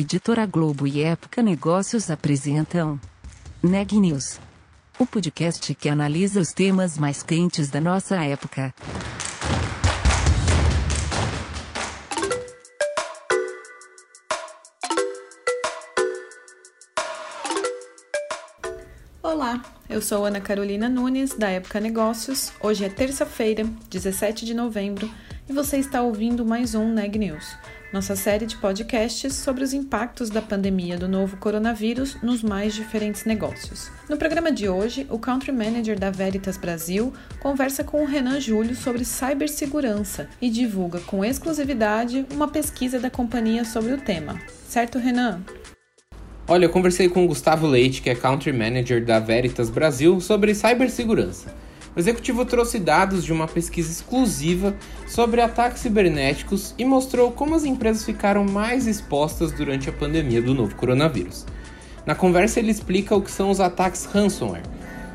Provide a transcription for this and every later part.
Editora Globo e Época Negócios apresentam Neg News, o podcast que analisa os temas mais quentes da nossa época. Olá, eu sou Ana Carolina Nunes, da Época Negócios. Hoje é terça-feira, 17 de novembro, e você está ouvindo mais um Neg News nossa série de podcasts sobre os impactos da pandemia do novo coronavírus nos mais diferentes negócios. No programa de hoje, o Country Manager da Veritas Brasil conversa com o Renan Júlio sobre cibersegurança e divulga com exclusividade uma pesquisa da companhia sobre o tema. Certo, Renan? Olha, eu conversei com o Gustavo Leite, que é Country Manager da Veritas Brasil, sobre cibersegurança. O executivo trouxe dados de uma pesquisa exclusiva sobre ataques cibernéticos e mostrou como as empresas ficaram mais expostas durante a pandemia do novo coronavírus. Na conversa, ele explica o que são os ataques ransomware,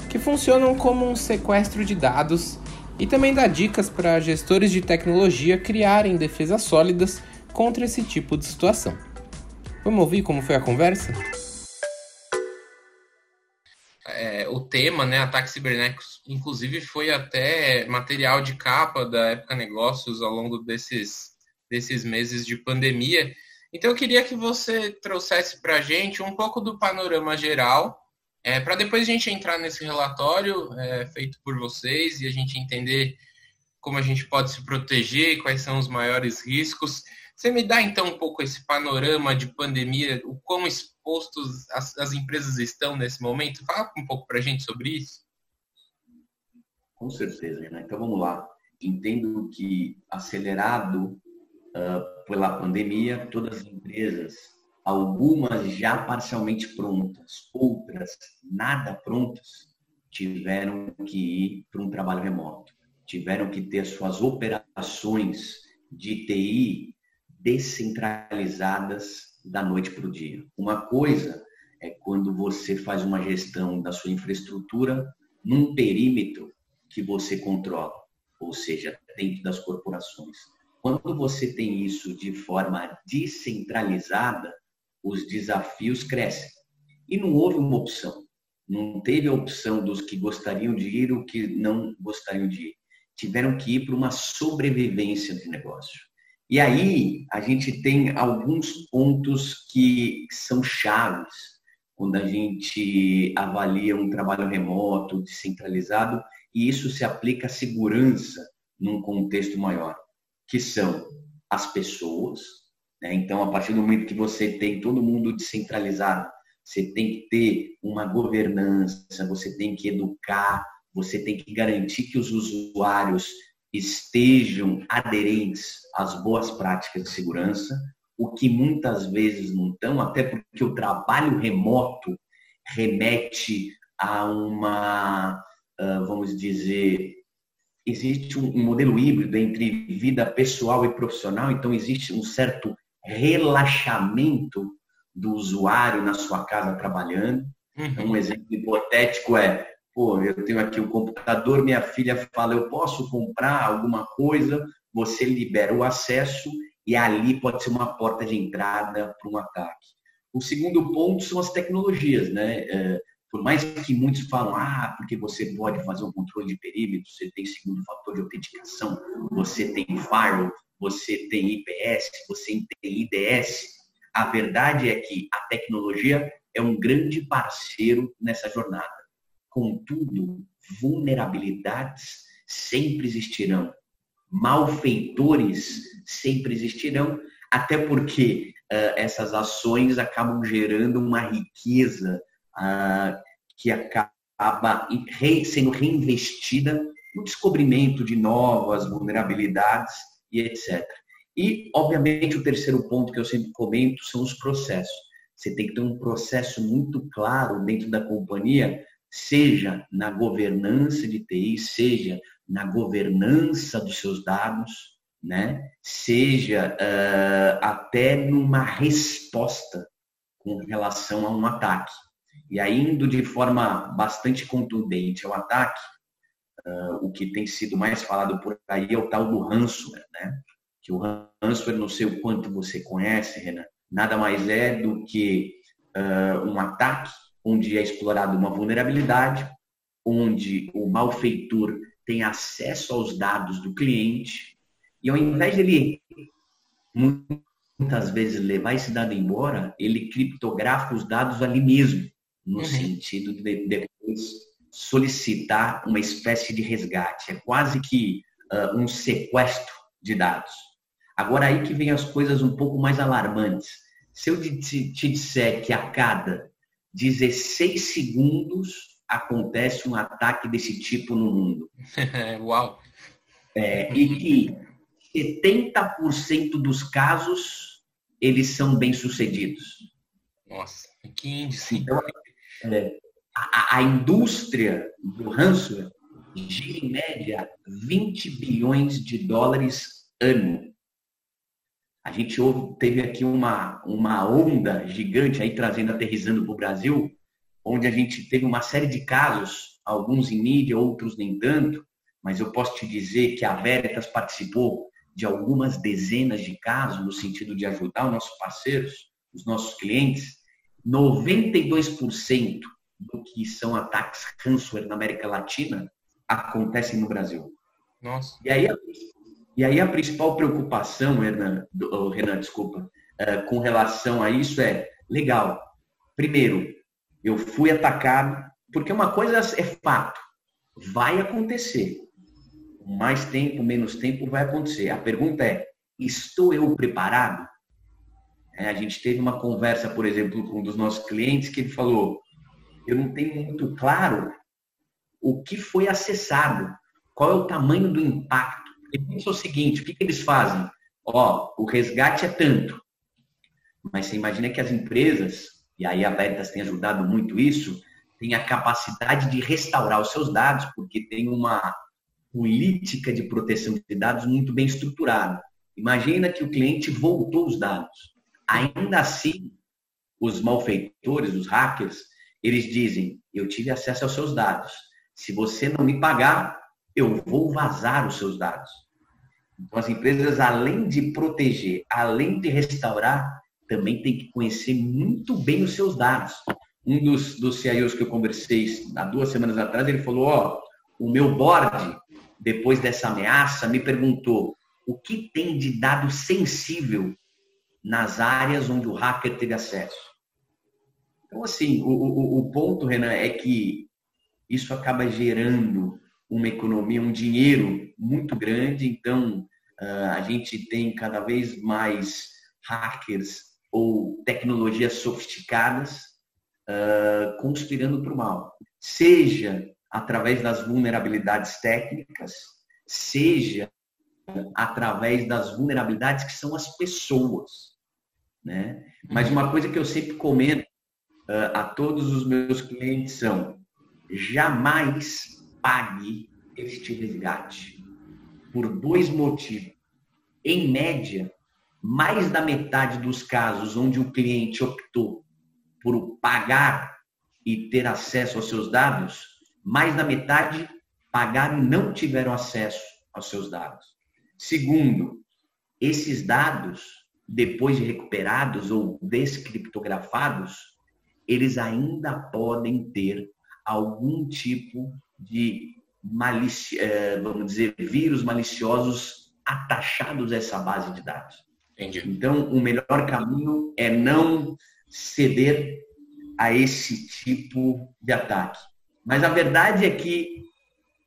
que funcionam como um sequestro de dados, e também dá dicas para gestores de tecnologia criarem defesas sólidas contra esse tipo de situação. Vamos ouvir como foi a conversa? O tema, né, ataques cibernéticos, inclusive foi até material de capa da Época Negócios ao longo desses, desses meses de pandemia. Então eu queria que você trouxesse para a gente um pouco do panorama geral, é, para depois a gente entrar nesse relatório é, feito por vocês e a gente entender como a gente pode se proteger, quais são os maiores riscos. Você me dá então um pouco esse panorama de pandemia, o quão expostos as, as empresas estão nesse momento? Fala um pouco para a gente sobre isso. Com certeza, Renan. Então vamos lá. Entendo que acelerado uh, pela pandemia, todas as empresas, algumas já parcialmente prontas, outras nada prontas, tiveram que ir para um trabalho remoto, tiveram que ter suas operações de TI descentralizadas da noite para o dia. Uma coisa é quando você faz uma gestão da sua infraestrutura num perímetro que você controla, ou seja, dentro das corporações. Quando você tem isso de forma descentralizada, os desafios crescem. E não houve uma opção. Não teve a opção dos que gostariam de ir ou que não gostariam de ir. Tiveram que ir para uma sobrevivência do negócio. E aí a gente tem alguns pontos que são chaves quando a gente avalia um trabalho remoto, descentralizado, e isso se aplica à segurança num contexto maior, que são as pessoas. Né? Então, a partir do momento que você tem todo mundo descentralizado, você tem que ter uma governança, você tem que educar, você tem que garantir que os usuários estejam aderentes às boas práticas de segurança, o que muitas vezes não estão, até porque o trabalho remoto remete a uma, vamos dizer, existe um modelo híbrido entre vida pessoal e profissional, então existe um certo relaxamento do usuário na sua casa trabalhando. Uhum. Um exemplo hipotético é pô, eu tenho aqui o um computador, minha filha fala, eu posso comprar alguma coisa, você libera o acesso e ali pode ser uma porta de entrada para um ataque. O segundo ponto são as tecnologias, né? É, por mais que muitos falam, ah, porque você pode fazer um controle de perímetro, você tem segundo fator de autenticação, você tem firewall, você tem IPS, você tem IDS. A verdade é que a tecnologia é um grande parceiro nessa jornada. Contudo, vulnerabilidades sempre existirão, malfeitores sempre existirão, até porque uh, essas ações acabam gerando uma riqueza uh, que acaba re sendo reinvestida no descobrimento de novas vulnerabilidades e etc. E, obviamente, o terceiro ponto que eu sempre comento são os processos. Você tem que ter um processo muito claro dentro da companhia seja na governança de TI, seja na governança dos seus dados, né? seja uh, até numa resposta com relação a um ataque. E aí, indo de forma bastante contundente ao ataque, uh, o que tem sido mais falado por aí é o tal do ransomware, né? Que o ransomware, não sei o quanto você conhece, Renan, nada mais é do que uh, um ataque onde é explorada uma vulnerabilidade, onde o malfeitor tem acesso aos dados do cliente e ao invés de ele muitas vezes levar esse dado embora, ele criptografa os dados ali mesmo, no uhum. sentido de depois solicitar uma espécie de resgate. É quase que uh, um sequestro de dados. Agora aí que vem as coisas um pouco mais alarmantes. Se eu te, te disser que a cada 16 segundos acontece um ataque desse tipo no mundo. Uau! É, e que 70% dos casos eles são bem-sucedidos. Nossa, que índice. Então, é, a, a, indústria do ransomware gira em média 20 bilhões de dólares ano. A gente teve aqui uma, uma onda gigante aí trazendo, aterrizando para o Brasil, onde a gente teve uma série de casos, alguns em mídia, outros nem tanto, mas eu posso te dizer que a Veritas participou de algumas dezenas de casos no sentido de ajudar os nossos parceiros, os nossos clientes. 92% do que são ataques ransomware na América Latina acontecem no Brasil. Nossa. E aí, e aí a principal preocupação, Renan, Renan desculpa, é, com relação a isso é, legal, primeiro, eu fui atacado, porque uma coisa é fato, vai acontecer. Mais tempo, menos tempo vai acontecer. A pergunta é, estou eu preparado? É, a gente teve uma conversa, por exemplo, com um dos nossos clientes que ele falou, eu não tenho muito claro o que foi acessado, qual é o tamanho do impacto. Pensa o seguinte, o que, que eles fazem? Ó, o resgate é tanto, mas você imagina que as empresas, e aí a Veritas tem ajudado muito isso, tem a capacidade de restaurar os seus dados, porque tem uma política de proteção de dados muito bem estruturada. Imagina que o cliente voltou os dados. Ainda assim, os malfeitores, os hackers, eles dizem: eu tive acesso aos seus dados. Se você não me pagar, eu vou vazar os seus dados. Então, as empresas, além de proteger, além de restaurar, também tem que conhecer muito bem os seus dados. Um dos, dos CIOs que eu conversei há duas semanas atrás, ele falou: Ó, o meu board, depois dessa ameaça, me perguntou o que tem de dado sensível nas áreas onde o hacker teve acesso. Então, assim, o, o, o ponto, Renan, é que isso acaba gerando uma economia, um dinheiro muito grande. Então, a gente tem cada vez mais hackers ou tecnologias sofisticadas uh, conspirando para o mal, seja através das vulnerabilidades técnicas, seja através das vulnerabilidades que são as pessoas. Né? Mas uma coisa que eu sempre comento uh, a todos os meus clientes são jamais pague este resgate por dois motivos. Em média, mais da metade dos casos onde o cliente optou por pagar e ter acesso aos seus dados, mais da metade pagaram e não tiveram acesso aos seus dados. Segundo, esses dados, depois de recuperados ou descriptografados, eles ainda podem ter algum tipo de malici eh, vamos dizer, vírus maliciosos atachados a essa base de dados. Entendi. Então, o melhor caminho é não ceder a esse tipo de ataque. Mas a verdade é que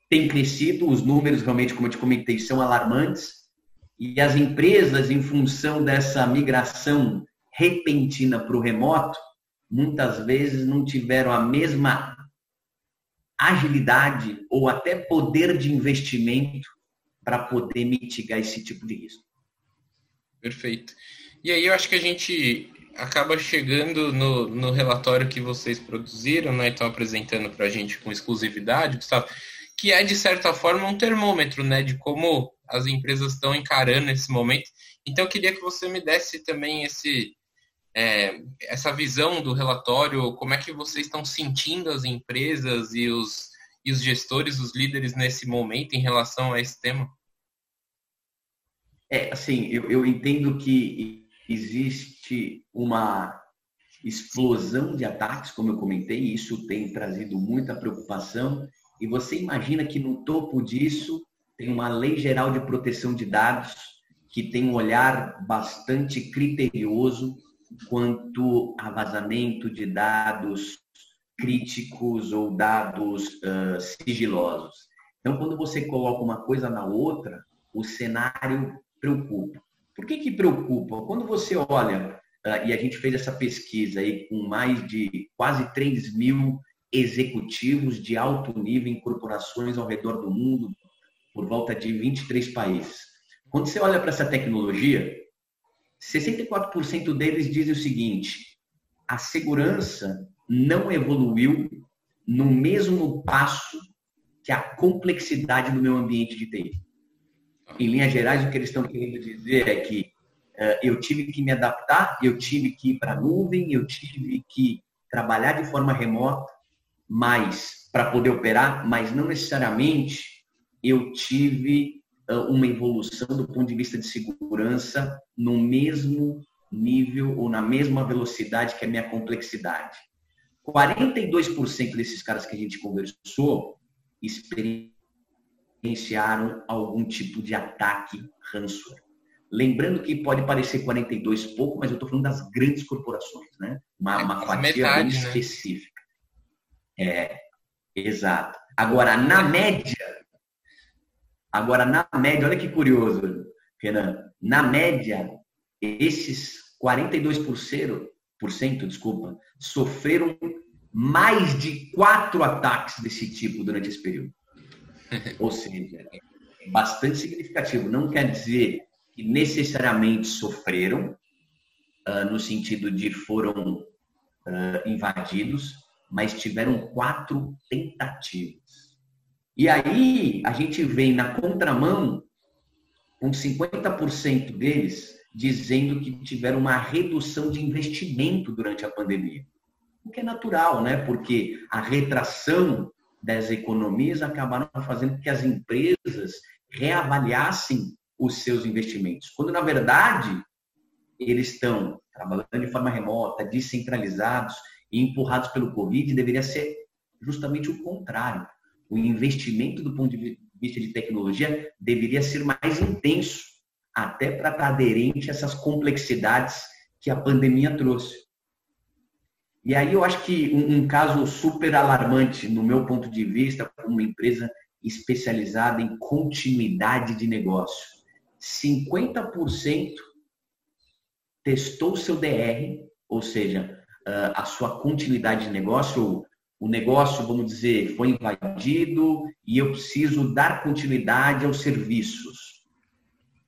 tem crescido, os números realmente, como eu te comentei, são alarmantes, e as empresas, em função dessa migração repentina para o remoto, muitas vezes não tiveram a mesma agilidade ou até poder de investimento para poder mitigar esse tipo de risco. Perfeito. E aí eu acho que a gente acaba chegando no, no relatório que vocês produziram, né? Estão apresentando para a gente com exclusividade, Gustavo, que é de certa forma um termômetro, né? De como as empresas estão encarando esse momento. Então eu queria que você me desse também esse é, essa visão do relatório, como é que vocês estão sentindo as empresas e os, e os gestores, os líderes nesse momento em relação a esse tema? É, assim, eu, eu entendo que existe uma explosão de ataques, como eu comentei, e isso tem trazido muita preocupação. E você imagina que no topo disso tem uma lei geral de proteção de dados que tem um olhar bastante criterioso quanto a vazamento de dados críticos ou dados uh, sigilosos. Então, quando você coloca uma coisa na outra, o cenário preocupa. Por que, que preocupa? Quando você olha, uh, e a gente fez essa pesquisa aí com mais de quase 3 mil executivos de alto nível em corporações ao redor do mundo, por volta de 23 países. Quando você olha para essa tecnologia, 64% deles dizem o seguinte: a segurança não evoluiu no mesmo passo que a complexidade do meu ambiente de TI. Em linhas gerais, o que eles estão querendo dizer é que uh, eu tive que me adaptar, eu tive que ir para a nuvem, eu tive que trabalhar de forma remota, mas para poder operar, mas não necessariamente eu tive uh, uma evolução do ponto de vista de segurança no mesmo nível ou na mesma velocidade que a minha complexidade. 42% desses caras que a gente conversou experienciaram algum tipo de ataque ransomware. Lembrando que pode parecer 42 pouco, mas eu estou falando das grandes corporações, né? Uma, é uma fatia metade, bem né? específica. É, exato. Agora, na média, agora na média, olha que curioso, Renan, na média, esses 42%, por cento, desculpa, sofreram mais de quatro ataques desse tipo durante esse período. Ou seja, é bastante significativo. Não quer dizer que necessariamente sofreram, uh, no sentido de foram uh, invadidos, mas tiveram quatro tentativas. E aí a gente vem na contramão com 50% deles dizendo que tiveram uma redução de investimento durante a pandemia. O que é natural, né? Porque a retração das economias acabaram fazendo com que as empresas reavaliassem os seus investimentos. Quando, na verdade, eles estão trabalhando de forma remota, descentralizados e empurrados pelo Covid, deveria ser justamente o contrário. O investimento do ponto de vista de tecnologia deveria ser mais intenso até para estar aderente a essas complexidades que a pandemia trouxe. E aí eu acho que um, caso super alarmante, no meu ponto de vista, como uma empresa especializada em continuidade de negócio. 50% testou seu DR, ou seja, a sua continuidade de negócio, o negócio, vamos dizer, foi invadido e eu preciso dar continuidade aos serviços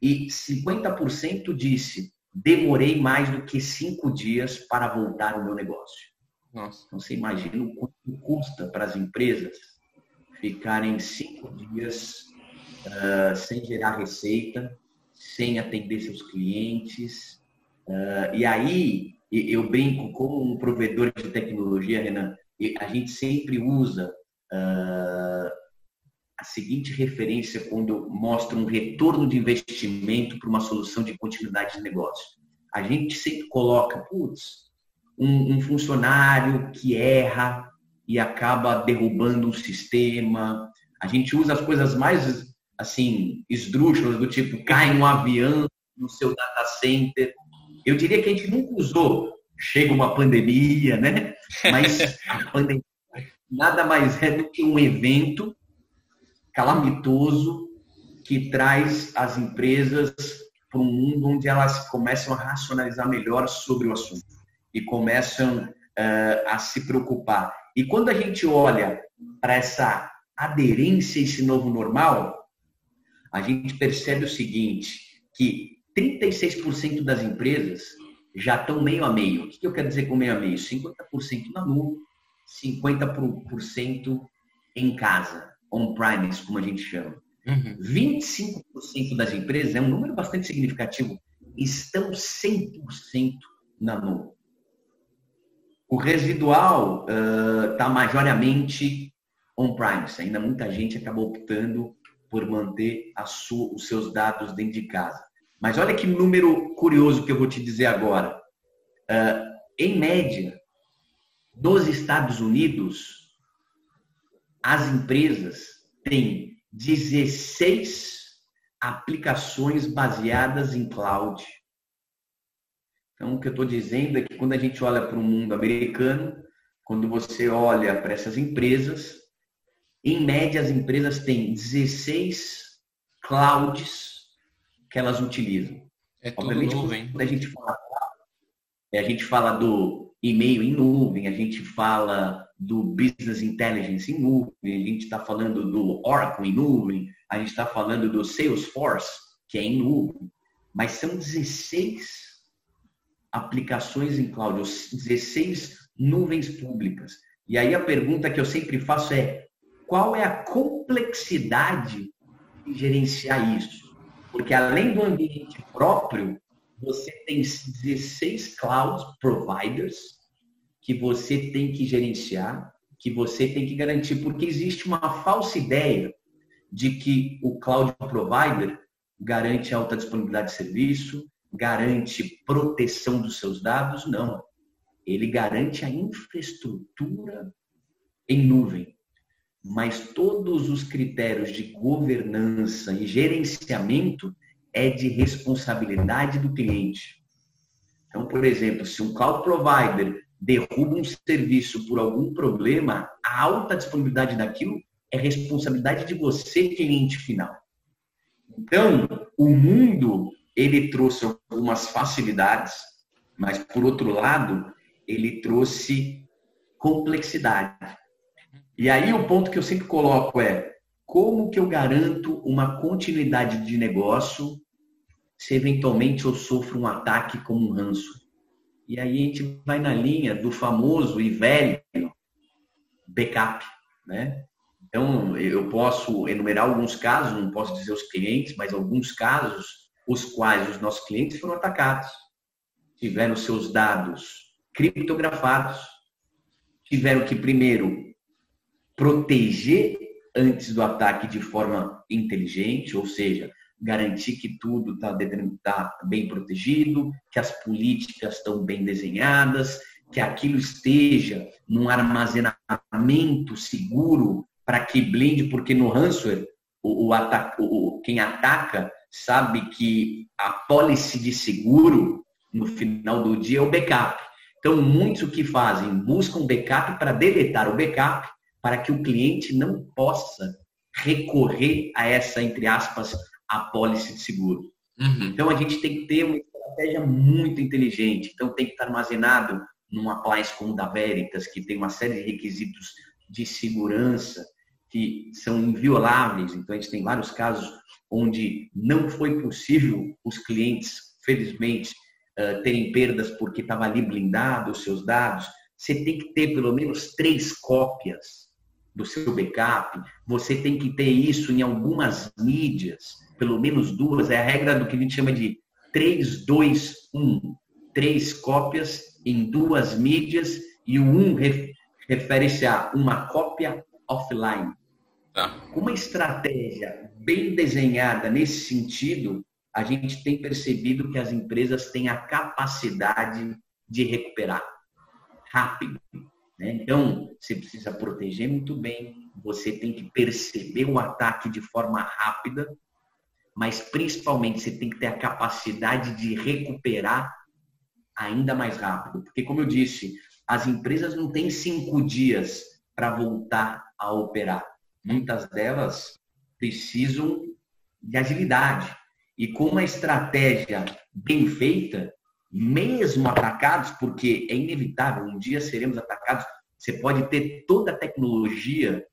e 50% disse: demorei mais do que cinco dias para voltar ao meu negócio. Nossa. Então você imagina o quanto custa para as empresas ficarem cinco dias uh, sem gerar receita, sem atender seus clientes. Uh, e aí eu brinco como um provedor de tecnologia, Renan, a gente sempre usa uh, a seguinte referência quando mostra um retorno de investimento para uma solução de continuidade de negócio. A gente sempre coloca, putz, um, um funcionário que erra e acaba derrubando um sistema. A gente usa as coisas mais assim esdrúxulas do tipo cai um avião no seu data center. Eu diria que a gente nunca usou. Chega uma pandemia, né? Mas a pandemia nada mais é do que um evento calamitoso que traz as empresas para um mundo onde elas começam a racionalizar melhor sobre o assunto e começam uh, a se preocupar. E quando a gente olha para essa aderência a esse novo normal, a gente percebe o seguinte, que 36% das empresas já estão meio a meio. O que eu quero dizer com meio a meio? 50% na nuvem, 50% em casa on-premise, como a gente chama. Uhum. 25% das empresas, é um número bastante significativo, estão 100% na nuvem. O residual está uh, on-premise. Ainda muita gente acaba optando por manter sua, os seus dados dentro de casa. Mas olha que número curioso que eu vou te dizer agora. Uh, em média, nos Estados Unidos, as empresas têm 16 aplicações baseadas em cloud. Então, o que eu estou dizendo é que quando a gente olha para o mundo americano, quando você olha para essas empresas, em média as empresas têm 16 clouds que elas utilizam. É tudo Obviamente, nuvem. Quando a gente fala, a gente fala do e-mail em nuvem, a gente fala do Business Intelligence em nuvem, a gente está falando do Oracle em nuvem, a gente está falando do Salesforce, que é em nuvem, mas são 16 aplicações em cloud, 16 nuvens públicas. E aí a pergunta que eu sempre faço é: qual é a complexidade de gerenciar isso? Porque além do ambiente próprio, você tem 16 cloud providers que você tem que gerenciar, que você tem que garantir, porque existe uma falsa ideia de que o cloud provider garante alta disponibilidade de serviço, garante proteção dos seus dados, não. Ele garante a infraestrutura em nuvem. Mas todos os critérios de governança e gerenciamento é de responsabilidade do cliente. Então, por exemplo, se um cloud provider derruba um serviço por algum problema, a alta disponibilidade daquilo é responsabilidade de você, cliente final. Então, o mundo, ele trouxe algumas facilidades, mas, por outro lado, ele trouxe complexidade. E aí o ponto que eu sempre coloco é como que eu garanto uma continuidade de negócio se eventualmente eu sofro um ataque como um ranço? E aí a gente vai na linha do famoso e velho backup, né? Então, eu posso enumerar alguns casos, não posso dizer os clientes, mas alguns casos os quais os nossos clientes foram atacados, tiveram seus dados criptografados, tiveram que primeiro proteger antes do ataque de forma inteligente, ou seja, garantir que tudo está tá bem protegido, que as políticas estão bem desenhadas, que aquilo esteja num armazenamento seguro para que blinde, porque no ransomware, o, o, o, quem ataca sabe que a policy de seguro, no final do dia, é o backup. Então, muitos o que fazem? Buscam backup para deletar o backup, para que o cliente não possa recorrer a essa, entre aspas, a pólice de seguro. Uhum. Então a gente tem que ter uma estratégia muito inteligente. Então tem que estar armazenado num appliance como o da Veritas, que tem uma série de requisitos de segurança que são invioláveis. Então a gente tem vários casos onde não foi possível os clientes, felizmente, terem perdas porque estava ali blindado os seus dados. Você tem que ter pelo menos três cópias do seu backup. Você tem que ter isso em algumas mídias pelo menos duas, é a regra do que a gente chama de 3, 2, 1. Três cópias em duas mídias e o 1 refere-se a uma cópia offline. Tá. Com uma estratégia bem desenhada nesse sentido, a gente tem percebido que as empresas têm a capacidade de recuperar rápido. Né? Então, você precisa proteger muito bem, você tem que perceber o ataque de forma rápida mas principalmente você tem que ter a capacidade de recuperar ainda mais rápido. Porque, como eu disse, as empresas não têm cinco dias para voltar a operar. Muitas delas precisam de agilidade. E com uma estratégia bem feita, mesmo atacados, porque é inevitável, um dia seremos atacados, você pode ter toda a tecnologia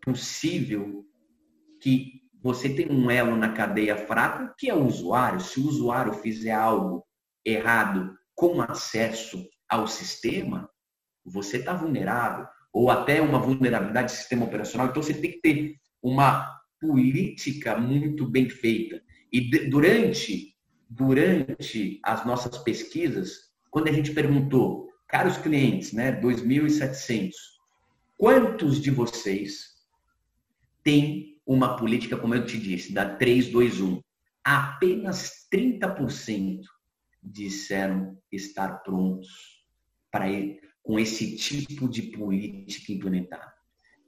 possível que você tem um elo na cadeia fraca, que é o usuário. Se o usuário fizer algo errado com acesso ao sistema, você está vulnerável. Ou até uma vulnerabilidade do sistema operacional. Então, você tem que ter uma política muito bem feita. E durante, durante as nossas pesquisas, quando a gente perguntou, caros clientes, né, 2.700, quantos de vocês têm uma política, como eu te disse, da 321. apenas 30% disseram estar prontos para ir com esse tipo de política implementada.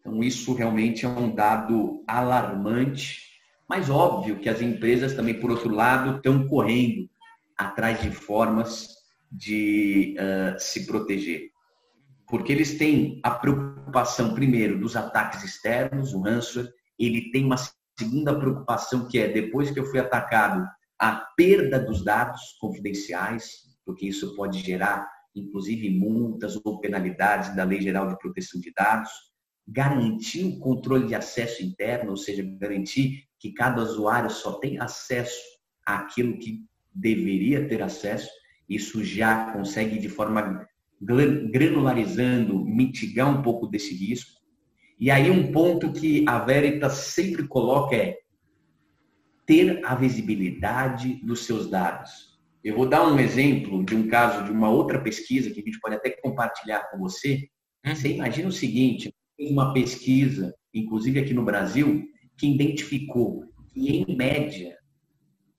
Então, isso realmente é um dado alarmante, mas óbvio que as empresas também, por outro lado, estão correndo atrás de formas de uh, se proteger. Porque eles têm a preocupação, primeiro, dos ataques externos, o ransomware, ele tem uma segunda preocupação que é, depois que eu fui atacado, a perda dos dados confidenciais, porque isso pode gerar, inclusive, multas ou penalidades da Lei Geral de Proteção de Dados, garantir o controle de acesso interno, ou seja, garantir que cada usuário só tem acesso àquilo que deveria ter acesso, isso já consegue de forma granularizando, mitigar um pouco desse risco. E aí um ponto que a Veritas sempre coloca é ter a visibilidade dos seus dados. Eu vou dar um exemplo de um caso de uma outra pesquisa que a gente pode até compartilhar com você. Uhum. Você imagina o seguinte, uma pesquisa, inclusive aqui no Brasil, que identificou que, em média,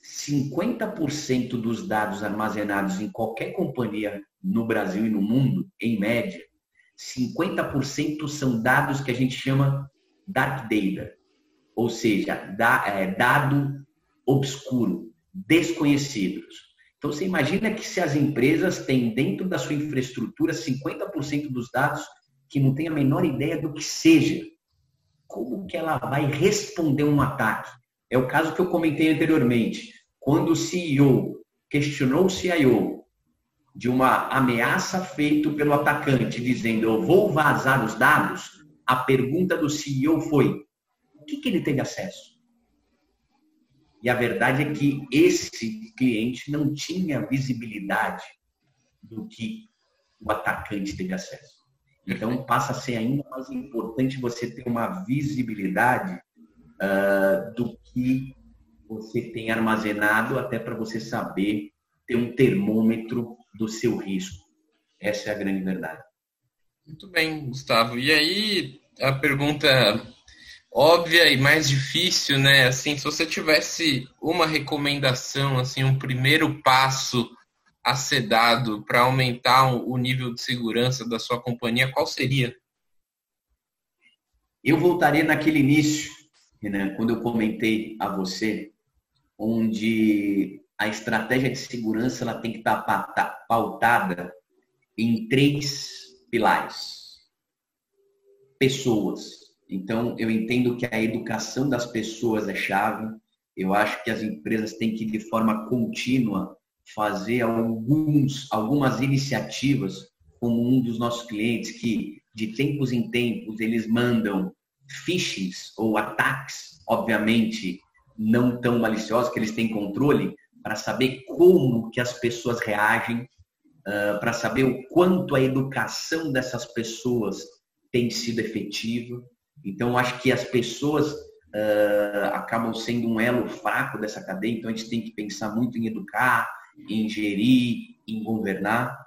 50% dos dados armazenados em qualquer companhia no Brasil e no mundo, em média, 50% são dados que a gente chama dark data, ou seja, é, dado obscuro, desconhecidos. Então você imagina que se as empresas têm dentro da sua infraestrutura 50% dos dados que não tem a menor ideia do que seja, como que ela vai responder um ataque? É o caso que eu comentei anteriormente. Quando o CEO questionou o CIO de uma ameaça feita pelo atacante, dizendo eu vou vazar os dados, a pergunta do CEO foi: o que, que ele teve acesso? E a verdade é que esse cliente não tinha visibilidade do que o atacante teve acesso. Então, passa a ser ainda mais importante você ter uma visibilidade uh, do que você tem armazenado, até para você saber ter um termômetro do seu risco. Essa é a grande verdade. Muito bem, Gustavo. E aí, a pergunta óbvia e mais difícil, né? Assim, se você tivesse uma recomendação, assim, um primeiro passo a ser dado para aumentar o nível de segurança da sua companhia, qual seria? Eu voltaria naquele início, né, quando eu comentei a você, onde a estratégia de segurança ela tem que estar pautada em três pilares. Pessoas. Então, eu entendo que a educação das pessoas é chave. Eu acho que as empresas têm que, de forma contínua, fazer alguns, algumas iniciativas, como um dos nossos clientes, que de tempos em tempos eles mandam phishings ou ataques, obviamente não tão maliciosos, que eles têm controle, para saber como que as pessoas reagem, uh, para saber o quanto a educação dessas pessoas tem sido efetiva. Então, acho que as pessoas uh, acabam sendo um elo fraco dessa cadeia, então a gente tem que pensar muito em educar, em gerir, em governar.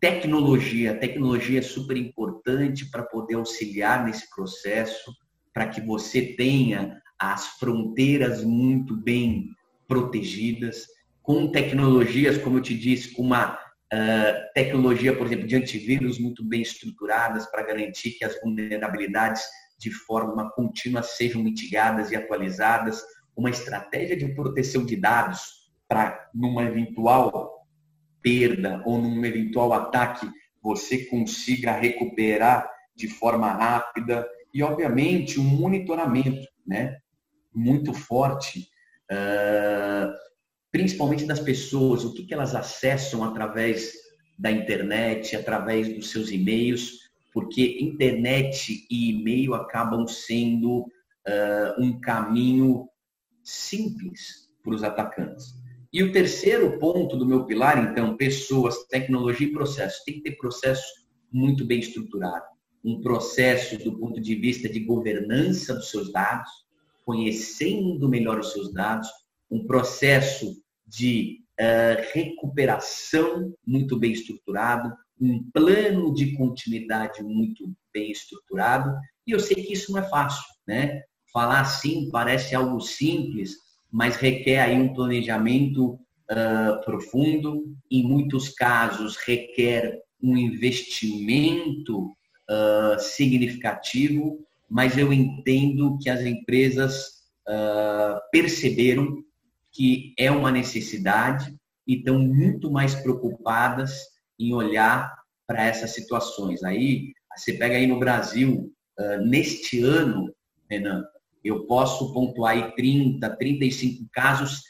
Tecnologia, tecnologia é super importante para poder auxiliar nesse processo, para que você tenha as fronteiras muito bem protegidas, com tecnologias, como eu te disse, com uma uh, tecnologia, por exemplo, de antivírus muito bem estruturadas para garantir que as vulnerabilidades de forma contínua sejam mitigadas e atualizadas, uma estratégia de proteção de dados para numa eventual perda ou num eventual ataque você consiga recuperar de forma rápida e obviamente um monitoramento, né, muito forte, uh, principalmente das pessoas, o que, que elas acessam através da internet, através dos seus e-mails, porque internet e e-mail acabam sendo uh, um caminho simples para os atacantes. E o terceiro ponto do meu pilar, então, pessoas, tecnologia e processo. Tem que ter processo muito bem estruturado. Um processo do ponto de vista de governança dos seus dados, conhecendo melhor os seus dados, um processo de uh, recuperação muito bem estruturado, um plano de continuidade muito bem estruturado. E eu sei que isso não é fácil, né? Falar assim parece algo simples, mas requer aí um planejamento uh, profundo, em muitos casos requer um investimento uh, significativo, mas eu entendo que as empresas uh, perceberam que é uma necessidade e estão muito mais preocupadas em olhar para essas situações. Aí, você pega aí no Brasil, neste ano, Renan, eu posso pontuar aí 30, 35 casos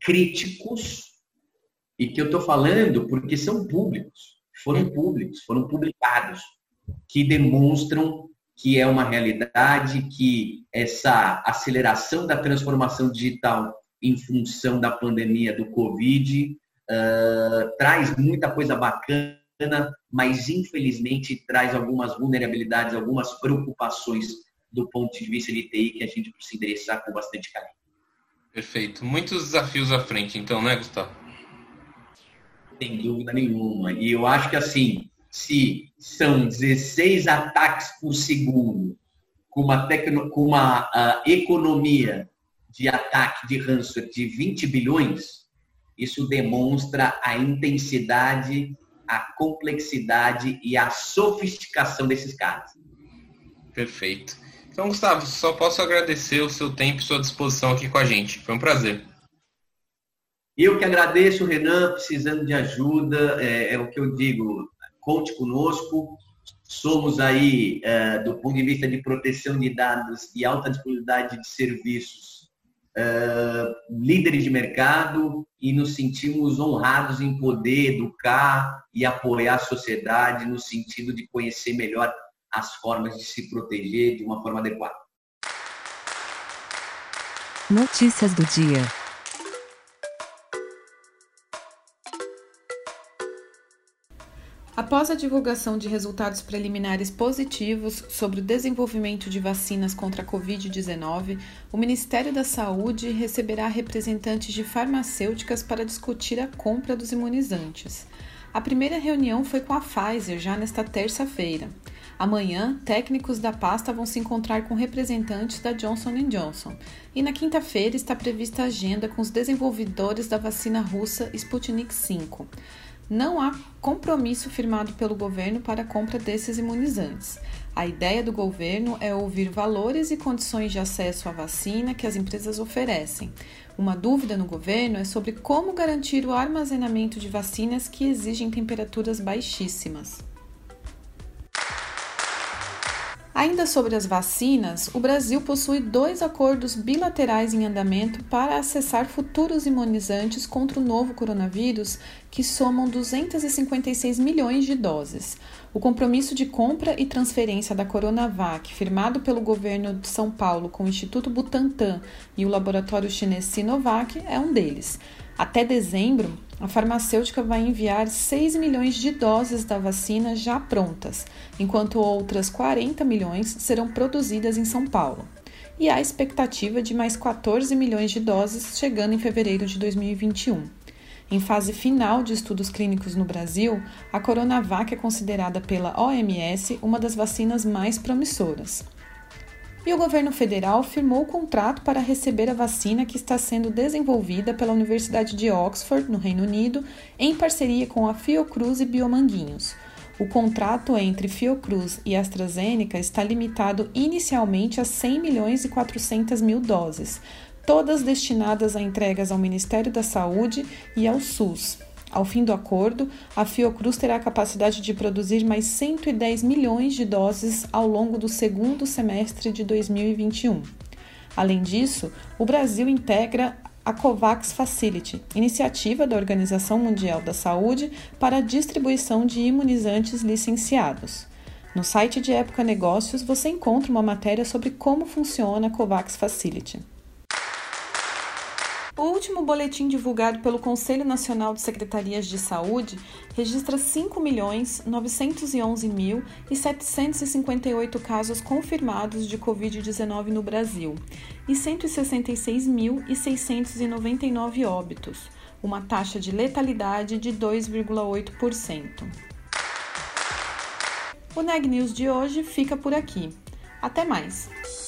críticos e que eu estou falando porque são públicos, foram públicos, foram publicados, que demonstram que é uma realidade, que essa aceleração da transformação digital em função da pandemia do Covid uh, traz muita coisa bacana, mas infelizmente traz algumas vulnerabilidades, algumas preocupações do ponto de vista de TI que a gente precisa endereçar com bastante carinho. Perfeito. Muitos desafios à frente, então, né, Gustavo? Sem dúvida nenhuma. E eu acho que assim, se são 16 ataques por segundo, com uma, tecno, com uma uh, economia de ataque de ransomware de 20 bilhões, isso demonstra a intensidade, a complexidade e a sofisticação desses caras. Perfeito. Então, Gustavo, só posso agradecer o seu tempo e sua disposição aqui com a gente. Foi um prazer. Eu que agradeço, Renan, precisando de ajuda, é, é o que eu digo, conte conosco. Somos aí, é, do ponto de vista de proteção de dados e alta disponibilidade de serviços, é, líderes de mercado e nos sentimos honrados em poder educar e apoiar a sociedade no sentido de conhecer melhor as formas de se proteger de uma forma adequada. Notícias do dia. Após a divulgação de resultados preliminares positivos sobre o desenvolvimento de vacinas contra a Covid-19, o Ministério da Saúde receberá representantes de farmacêuticas para discutir a compra dos imunizantes. A primeira reunião foi com a Pfizer já nesta terça-feira. Amanhã, técnicos da pasta vão se encontrar com representantes da Johnson Johnson. E na quinta-feira está prevista a agenda com os desenvolvedores da vacina russa Sputnik V não há compromisso firmado pelo governo para a compra desses imunizantes. A ideia do governo é ouvir valores e condições de acesso à vacina que as empresas oferecem. Uma dúvida no governo é sobre como garantir o armazenamento de vacinas que exigem temperaturas baixíssimas. Ainda sobre as vacinas, o Brasil possui dois acordos bilaterais em andamento para acessar futuros imunizantes contra o novo coronavírus, que somam 256 milhões de doses. O compromisso de compra e transferência da Coronavac, firmado pelo governo de São Paulo com o Instituto Butantan e o laboratório chinês Sinovac, é um deles. Até dezembro, a farmacêutica vai enviar 6 milhões de doses da vacina já prontas, enquanto outras 40 milhões serão produzidas em São Paulo. E há expectativa de mais 14 milhões de doses chegando em fevereiro de 2021. Em fase final de estudos clínicos no Brasil, a Coronavac é considerada pela OMS uma das vacinas mais promissoras e o governo federal firmou o contrato para receber a vacina que está sendo desenvolvida pela Universidade de Oxford, no Reino Unido, em parceria com a Fiocruz e Biomanguinhos. O contrato entre Fiocruz e AstraZeneca está limitado inicialmente a 100 milhões e 400 mil doses, todas destinadas a entregas ao Ministério da Saúde e ao SUS. Ao fim do acordo, a Fiocruz terá a capacidade de produzir mais 110 milhões de doses ao longo do segundo semestre de 2021. Além disso, o Brasil integra a COVAX Facility, iniciativa da Organização Mundial da Saúde para a distribuição de imunizantes licenciados. No site de Época Negócios você encontra uma matéria sobre como funciona a COVAX Facility. O último boletim divulgado pelo Conselho Nacional de Secretarias de Saúde registra 5.911.758 casos confirmados de Covid-19 no Brasil e 166.699 óbitos, uma taxa de letalidade de 2,8%. O Neg News de hoje fica por aqui. Até mais!